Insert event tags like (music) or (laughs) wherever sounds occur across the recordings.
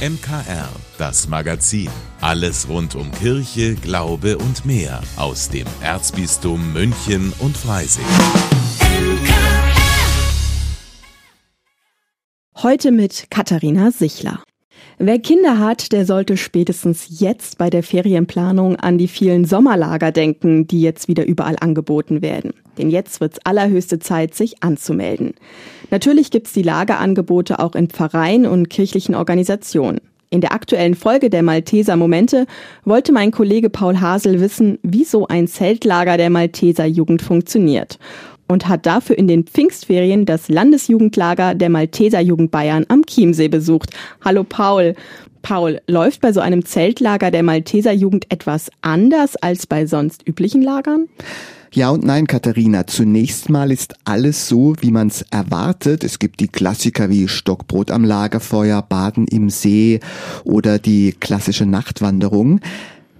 MKR, das Magazin. Alles rund um Kirche, Glaube und mehr aus dem Erzbistum München und Freising. Heute mit Katharina Sichler. Wer Kinder hat, der sollte spätestens jetzt bei der Ferienplanung an die vielen Sommerlager denken, die jetzt wieder überall angeboten werden. Denn jetzt wird's allerhöchste Zeit, sich anzumelden. Natürlich gibt's die Lagerangebote auch in Pfarreien und kirchlichen Organisationen. In der aktuellen Folge der Malteser Momente wollte mein Kollege Paul Hasel wissen, wie so ein Zeltlager der Malteser Jugend funktioniert und hat dafür in den Pfingstferien das Landesjugendlager der Malteser Jugend Bayern am Chiemsee besucht. Hallo Paul. Paul, läuft bei so einem Zeltlager der Malteser Jugend etwas anders als bei sonst üblichen Lagern? Ja und nein, Katharina. Zunächst mal ist alles so, wie man es erwartet. Es gibt die Klassiker wie Stockbrot am Lagerfeuer, Baden im See oder die klassische Nachtwanderung.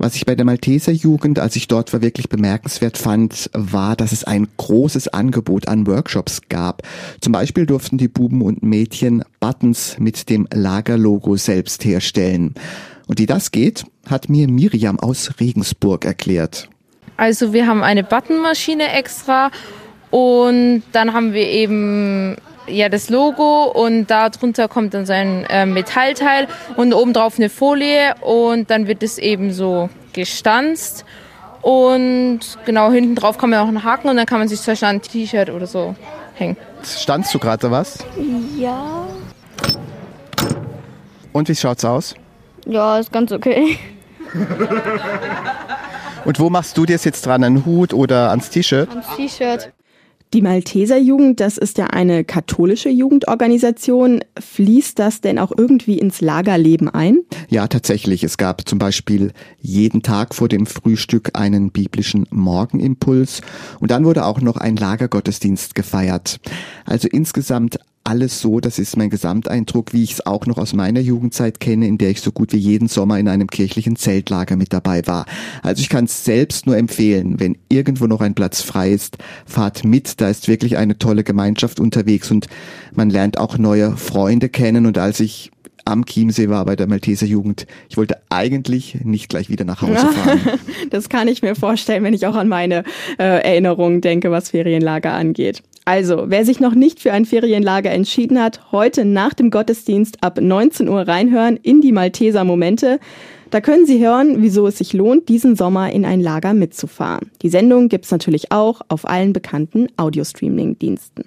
Was ich bei der Malteser Jugend, als ich dort war, wirklich bemerkenswert fand, war, dass es ein großes Angebot an Workshops gab. Zum Beispiel durften die Buben und Mädchen Buttons mit dem Lagerlogo selbst herstellen. Und wie das geht, hat mir Miriam aus Regensburg erklärt. Also wir haben eine Buttonmaschine extra und dann haben wir eben ja das Logo und darunter kommt dann so ein äh, Metallteil und obendrauf eine Folie und dann wird es eben so gestanzt und genau hinten drauf kann man auch einen Haken und dann kann man sich zum Beispiel ein T-Shirt oder so hängen. Standst du gerade was? Ja. Und wie schaut's aus? Ja, ist ganz okay. Und wo machst du dir jetzt dran? Einen Hut oder ans T-Shirt? Ans T-Shirt. Die Malteser Jugend, das ist ja eine katholische Jugendorganisation. Fließt das denn auch irgendwie ins Lagerleben ein? Ja, tatsächlich. Es gab zum Beispiel jeden Tag vor dem Frühstück einen biblischen Morgenimpuls und dann wurde auch noch ein Lagergottesdienst gefeiert. Also insgesamt alles so, das ist mein Gesamteindruck, wie ich es auch noch aus meiner Jugendzeit kenne, in der ich so gut wie jeden Sommer in einem kirchlichen Zeltlager mit dabei war. Also ich kann es selbst nur empfehlen, wenn irgendwo noch ein Platz frei ist, fahrt mit, da ist wirklich eine tolle Gemeinschaft unterwegs und man lernt auch neue Freunde kennen und als ich am Chiemsee war bei der Malteser Jugend. Ich wollte eigentlich nicht gleich wieder nach Hause (laughs) fahren. das kann ich mir vorstellen, wenn ich auch an meine äh, Erinnerungen denke, was Ferienlager angeht. Also, wer sich noch nicht für ein Ferienlager entschieden hat, heute nach dem Gottesdienst ab 19 Uhr reinhören in die Malteser Momente. Da können Sie hören, wieso es sich lohnt, diesen Sommer in ein Lager mitzufahren. Die Sendung gibt's natürlich auch auf allen bekannten Audiostreaming-Diensten.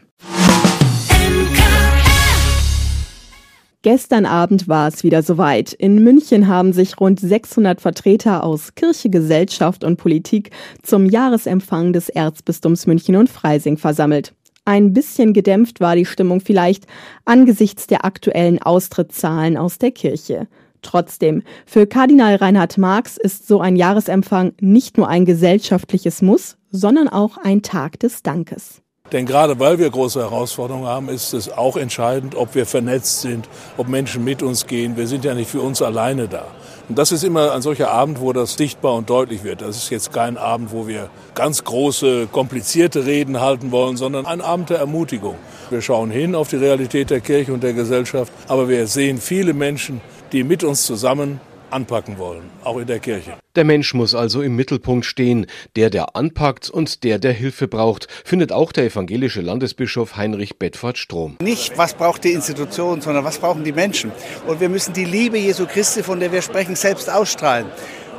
Gestern Abend war es wieder soweit. In München haben sich rund 600 Vertreter aus Kirche, Gesellschaft und Politik zum Jahresempfang des Erzbistums München und Freising versammelt. Ein bisschen gedämpft war die Stimmung vielleicht angesichts der aktuellen Austrittszahlen aus der Kirche. Trotzdem, für Kardinal Reinhard Marx ist so ein Jahresempfang nicht nur ein gesellschaftliches Muss, sondern auch ein Tag des Dankes. Denn gerade weil wir große Herausforderungen haben, ist es auch entscheidend, ob wir vernetzt sind, ob Menschen mit uns gehen. Wir sind ja nicht für uns alleine da. Und das ist immer ein solcher Abend, wo das sichtbar und deutlich wird. Das ist jetzt kein Abend, wo wir ganz große, komplizierte Reden halten wollen, sondern ein Abend der Ermutigung. Wir schauen hin auf die Realität der Kirche und der Gesellschaft, aber wir sehen viele Menschen, die mit uns zusammen anpacken wollen, auch in der Kirche. Der Mensch muss also im Mittelpunkt stehen, der, der anpackt und der, der Hilfe braucht, findet auch der evangelische Landesbischof Heinrich Bedford Strom. Nicht, was braucht die Institution, sondern was brauchen die Menschen. Und wir müssen die Liebe Jesu Christi, von der wir sprechen, selbst ausstrahlen.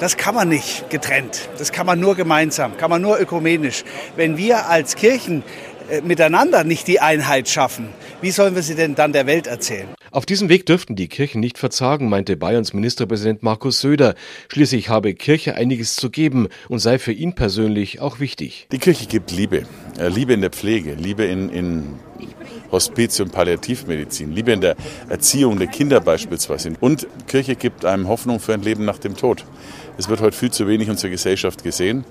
Das kann man nicht getrennt. Das kann man nur gemeinsam, kann man nur ökumenisch. Wenn wir als Kirchen äh, miteinander nicht die Einheit schaffen, wie sollen wir sie denn dann der Welt erzählen? Auf diesem Weg dürften die Kirchen nicht verzagen, meinte Bayerns Ministerpräsident Markus Söder. Schließlich habe Kirche einiges zu geben und sei für ihn persönlich auch wichtig. Die Kirche gibt Liebe. Äh, Liebe in der Pflege, Liebe in, in Hospiz- und Palliativmedizin, Liebe in der Erziehung der Kinder beispielsweise. Und Kirche gibt einem Hoffnung für ein Leben nach dem Tod. Es wird heute viel zu wenig in unserer Gesellschaft gesehen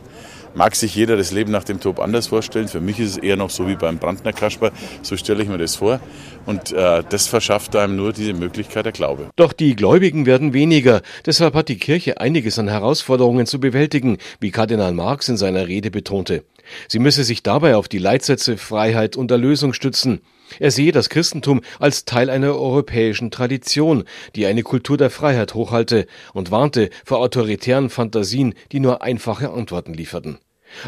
mag sich jeder das Leben nach dem Tod anders vorstellen. Für mich ist es eher noch so wie beim Brandner Kasper, so stelle ich mir das vor. Und äh, das verschafft einem nur diese Möglichkeit der Glaube. Doch die Gläubigen werden weniger. Deshalb hat die Kirche einiges an Herausforderungen zu bewältigen, wie Kardinal Marx in seiner Rede betonte. Sie müsse sich dabei auf die Leitsätze Freiheit und Erlösung stützen. Er sehe das Christentum als Teil einer europäischen Tradition, die eine Kultur der Freiheit hochhalte und warnte vor autoritären Fantasien, die nur einfache Antworten lieferten.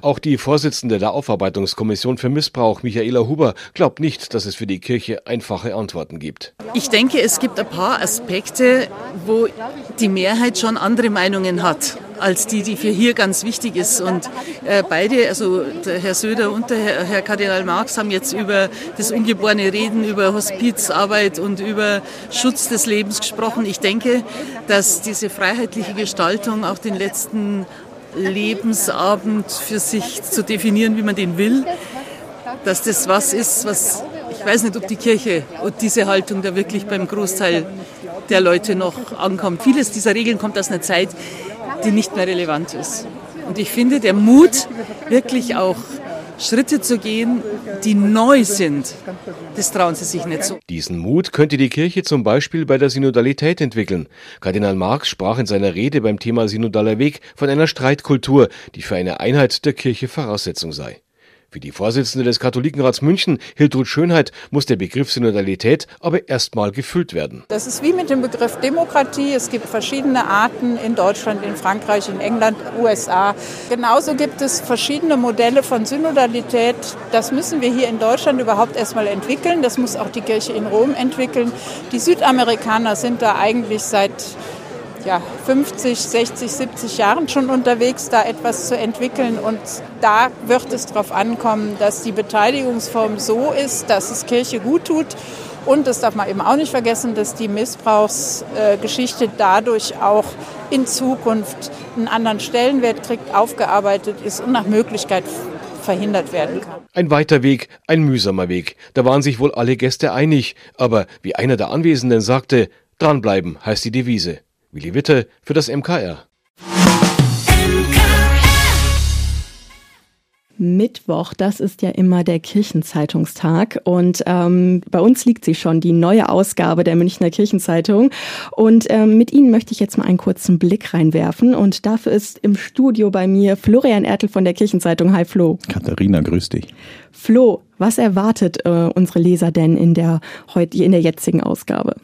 Auch die Vorsitzende der Aufarbeitungskommission für Missbrauch, Michaela Huber, glaubt nicht, dass es für die Kirche einfache Antworten gibt. Ich denke, es gibt ein paar Aspekte, wo die Mehrheit schon andere Meinungen hat als die, die für hier ganz wichtig ist. Und äh, beide, also Herr Söder und Herr, Herr Kardinal Marx, haben jetzt über das ungeborene Reden, über Hospizarbeit und über Schutz des Lebens gesprochen. Ich denke, dass diese freiheitliche Gestaltung auch den letzten Lebensabend für sich zu definieren, wie man den will, dass das was ist, was ich weiß nicht, ob die Kirche und diese Haltung da wirklich beim Großteil der Leute noch ankommt. Vieles dieser Regeln kommt aus einer Zeit, die nicht mehr relevant ist. Und ich finde, der Mut, wirklich auch Schritte zu gehen, die neu sind, das trauen sie sich nicht so. Diesen Mut könnte die Kirche zum Beispiel bei der Synodalität entwickeln. Kardinal Marx sprach in seiner Rede beim Thema Synodaler Weg von einer Streitkultur, die für eine Einheit der Kirche Voraussetzung sei. Für die Vorsitzende des Katholikenrats München, Hiltrud Schönheit, muss der Begriff Synodalität aber erstmal gefüllt werden. Das ist wie mit dem Begriff Demokratie. Es gibt verschiedene Arten in Deutschland, in Frankreich, in England, USA. Genauso gibt es verschiedene Modelle von Synodalität. Das müssen wir hier in Deutschland überhaupt erstmal entwickeln. Das muss auch die Kirche in Rom entwickeln. Die Südamerikaner sind da eigentlich seit ja, 50, 60, 70 Jahren schon unterwegs, da etwas zu entwickeln. Und da wird es darauf ankommen, dass die Beteiligungsform so ist, dass es Kirche gut tut. Und das darf man eben auch nicht vergessen, dass die Missbrauchsgeschichte dadurch auch in Zukunft einen anderen Stellenwert kriegt, aufgearbeitet ist und nach Möglichkeit verhindert werden kann. Ein weiter Weg, ein mühsamer Weg. Da waren sich wohl alle Gäste einig. Aber wie einer der Anwesenden sagte, dranbleiben heißt die Devise. Willi Witte für das MKR. Mittwoch, das ist ja immer der Kirchenzeitungstag und ähm, bei uns liegt sie schon, die neue Ausgabe der Münchner Kirchenzeitung und ähm, mit Ihnen möchte ich jetzt mal einen kurzen Blick reinwerfen und dafür ist im Studio bei mir Florian Ertel von der Kirchenzeitung. Hi Flo. Katharina, grüß dich. Flo, was erwartet äh, unsere Leser denn in der, heute, in der jetzigen Ausgabe?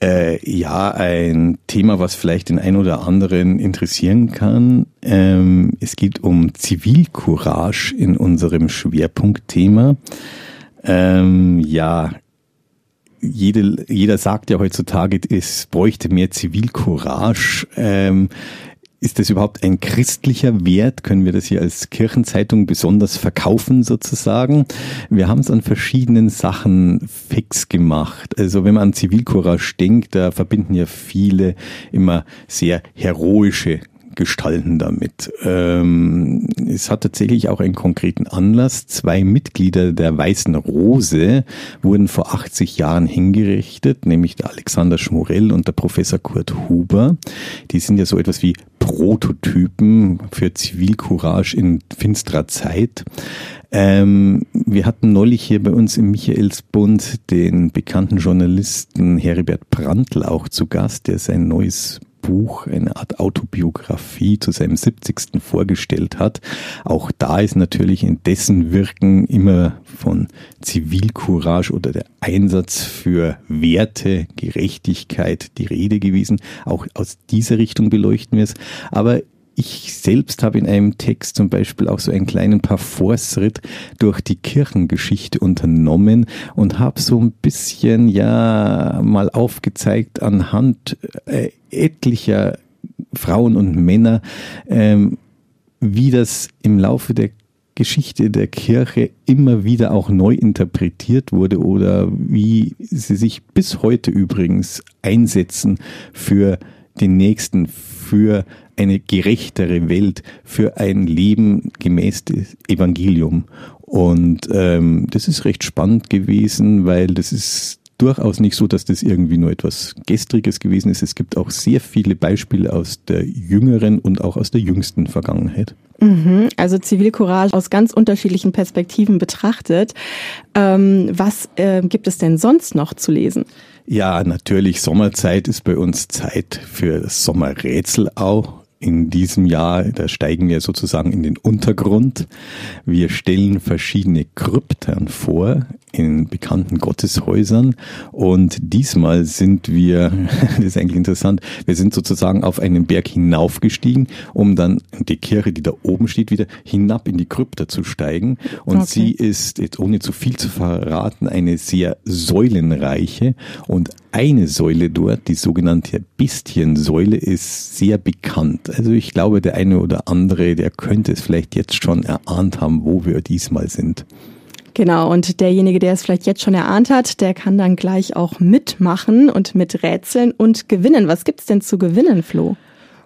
Äh, ja, ein Thema, was vielleicht den einen oder anderen interessieren kann. Ähm, es geht um Zivilcourage in unserem Schwerpunktthema. Ähm, ja, jede, jeder sagt ja heutzutage, es bräuchte mehr Zivilcourage. Ähm, ist das überhaupt ein christlicher Wert? Können wir das hier als Kirchenzeitung besonders verkaufen sozusagen? Wir haben es an verschiedenen Sachen fix gemacht. Also wenn man an Zivilcourage denkt, da verbinden ja viele immer sehr heroische gestalten damit. Ähm, es hat tatsächlich auch einen konkreten Anlass. Zwei Mitglieder der Weißen Rose wurden vor 80 Jahren hingerichtet, nämlich der Alexander Schmorell und der Professor Kurt Huber. Die sind ja so etwas wie Prototypen für Zivilcourage in finsterer Zeit. Ähm, wir hatten neulich hier bei uns im Michaelsbund den bekannten Journalisten Heribert Brandl auch zu Gast, der sein neues Buch, eine Art Autobiografie zu seinem 70. vorgestellt hat. Auch da ist natürlich in dessen Wirken immer von Zivilcourage oder der Einsatz für Werte, Gerechtigkeit die Rede gewesen. Auch aus dieser Richtung beleuchten wir es. Aber ich selbst habe in einem Text zum Beispiel auch so einen kleinen Parforce-Ritt durch die Kirchengeschichte unternommen und habe so ein bisschen ja mal aufgezeigt anhand äh, etlicher Frauen und Männer, ähm, wie das im Laufe der Geschichte der Kirche immer wieder auch neu interpretiert wurde oder wie sie sich bis heute übrigens einsetzen für den Nächsten, für eine gerechtere Welt, für ein Leben gemäß des Evangelium. Und ähm, das ist recht spannend gewesen, weil das ist durchaus nicht so, dass das irgendwie nur etwas Gestriges gewesen ist. Es gibt auch sehr viele Beispiele aus der jüngeren und auch aus der jüngsten Vergangenheit. Mhm, also Zivilcourage aus ganz unterschiedlichen Perspektiven betrachtet. Ähm, was äh, gibt es denn sonst noch zu lesen? Ja, natürlich, Sommerzeit ist bei uns Zeit für Sommerrätsel auch in diesem Jahr, da steigen wir sozusagen in den Untergrund. Wir stellen verschiedene Krypten vor in bekannten Gotteshäusern und diesmal sind wir, (laughs) das ist eigentlich interessant, wir sind sozusagen auf einen Berg hinaufgestiegen, um dann die Kirche, die da oben steht, wieder hinab in die Krypta zu steigen und okay. sie ist, jetzt ohne zu viel zu verraten, eine sehr säulenreiche und eine Säule dort, die sogenannte Bestiensäule, ist sehr bekannt. Also ich glaube, der eine oder andere, der könnte es vielleicht jetzt schon erahnt haben, wo wir diesmal sind. Genau, und derjenige, der es vielleicht jetzt schon erahnt hat, der kann dann gleich auch mitmachen und miträtseln und gewinnen. Was gibt's denn zu gewinnen, Flo?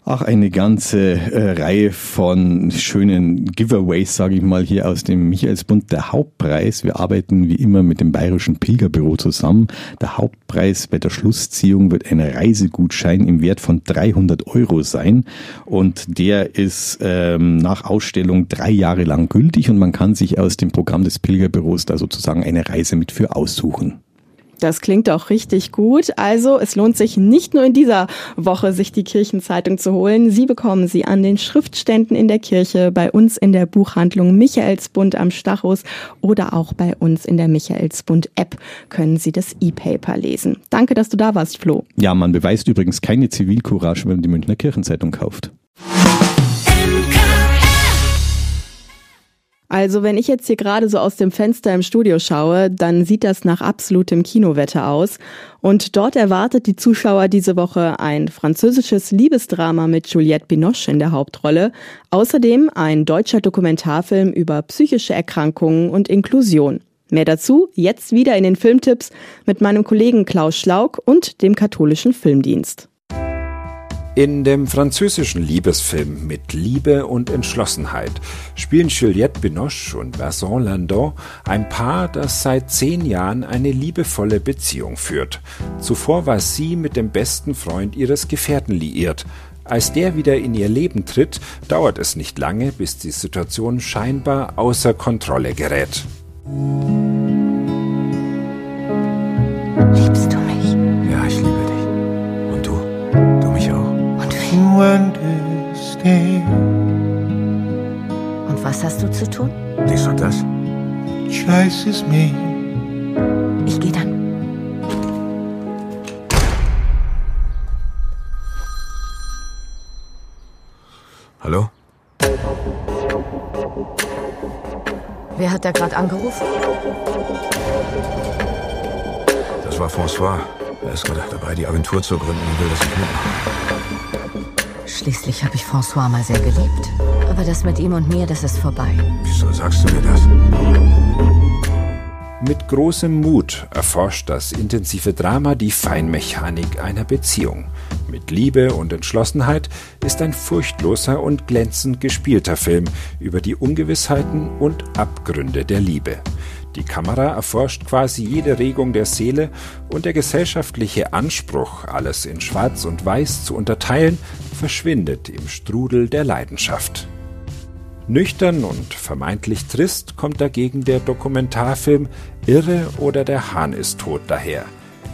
Ach, eine ganze äh, Reihe von schönen Giveaways, sage ich mal, hier aus dem Michaelsbund. Der Hauptpreis, wir arbeiten wie immer mit dem Bayerischen Pilgerbüro zusammen. Der Hauptpreis bei der Schlussziehung wird ein Reisegutschein im Wert von 300 Euro sein. Und der ist ähm, nach Ausstellung drei Jahre lang gültig und man kann sich aus dem Programm des Pilgerbüros da sozusagen eine Reise mit für aussuchen. Das klingt auch richtig gut. Also es lohnt sich nicht nur in dieser Woche, sich die Kirchenzeitung zu holen. Sie bekommen sie an den Schriftständen in der Kirche, bei uns in der Buchhandlung Michaelsbund am Stachus oder auch bei uns in der Michaelsbund App können Sie das E-Paper lesen. Danke, dass du da warst, Flo. Ja, man beweist übrigens keine Zivilcourage, wenn man die Münchner Kirchenzeitung kauft. Also wenn ich jetzt hier gerade so aus dem Fenster im Studio schaue, dann sieht das nach absolutem Kinowetter aus. Und dort erwartet die Zuschauer diese Woche ein französisches Liebesdrama mit Juliette Binoche in der Hauptrolle. Außerdem ein deutscher Dokumentarfilm über psychische Erkrankungen und Inklusion. Mehr dazu jetzt wieder in den Filmtipps mit meinem Kollegen Klaus Schlauk und dem katholischen Filmdienst. In dem französischen Liebesfilm Mit Liebe und Entschlossenheit spielen Juliette Binoche und Vincent Landon ein Paar, das seit zehn Jahren eine liebevolle Beziehung führt. Zuvor war sie mit dem besten Freund ihres Gefährten liiert. Als der wieder in ihr Leben tritt, dauert es nicht lange, bis die Situation scheinbar außer Kontrolle gerät. Und was hast du zu tun? Dies und das. Ich gehe dann. Hallo? Wer hat da gerade angerufen? Das war François. Er ist gerade dabei, die Agentur zu gründen und will, dass ich mitmache. Schließlich habe ich François mal sehr geliebt. Aber das mit ihm und mir, das ist vorbei. Wieso sagst du mir das? Mit großem Mut erforscht das intensive Drama die Feinmechanik einer Beziehung. Mit Liebe und Entschlossenheit ist ein furchtloser und glänzend gespielter Film über die Ungewissheiten und Abgründe der Liebe. Die Kamera erforscht quasi jede Regung der Seele und der gesellschaftliche Anspruch, alles in Schwarz und Weiß zu unterteilen, verschwindet im Strudel der Leidenschaft. Nüchtern und vermeintlich trist kommt dagegen der Dokumentarfilm Irre oder der Hahn ist tot daher.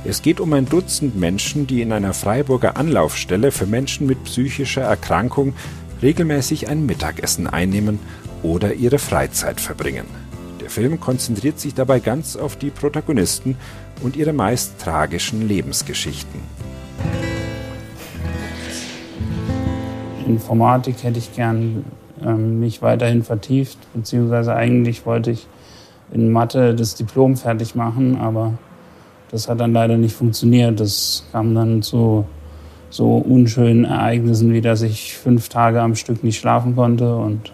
Es geht um ein Dutzend Menschen, die in einer Freiburger Anlaufstelle für Menschen mit psychischer Erkrankung regelmäßig ein Mittagessen einnehmen oder ihre Freizeit verbringen. Der Film konzentriert sich dabei ganz auf die Protagonisten und ihre meist tragischen Lebensgeschichten. Informatik hätte ich gern ähm, mich weiterhin vertieft, beziehungsweise eigentlich wollte ich in Mathe das Diplom fertig machen, aber das hat dann leider nicht funktioniert. Das kam dann zu so unschönen Ereignissen, wie dass ich fünf Tage am Stück nicht schlafen konnte und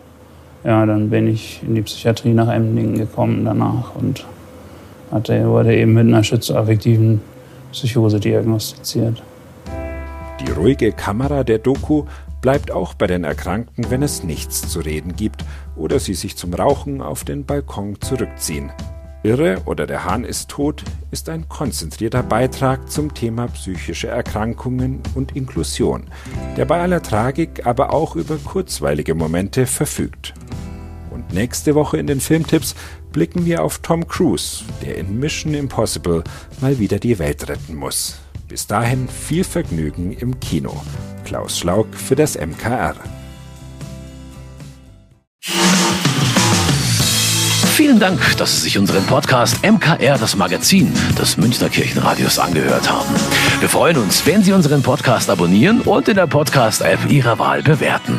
ja, dann bin ich in die Psychiatrie nach Emdingen gekommen danach und hatte, wurde eben mit einer schizoaffektiven Psychose diagnostiziert. Die ruhige Kamera der Doku bleibt auch bei den Erkrankten, wenn es nichts zu reden gibt oder sie sich zum Rauchen auf den Balkon zurückziehen. Irre oder der Hahn ist tot ist ein konzentrierter Beitrag zum Thema psychische Erkrankungen und Inklusion, der bei aller Tragik aber auch über kurzweilige Momente verfügt. Und nächste Woche in den Filmtipps blicken wir auf Tom Cruise, der in Mission Impossible mal wieder die Welt retten muss. Bis dahin viel Vergnügen im Kino. Klaus Schlauk für das MKR. Vielen Dank, dass Sie sich unseren Podcast MKR, das Magazin des Münchner Kirchenradios, angehört haben. Wir freuen uns, wenn Sie unseren Podcast abonnieren und in der Podcast-App Ihrer Wahl bewerten.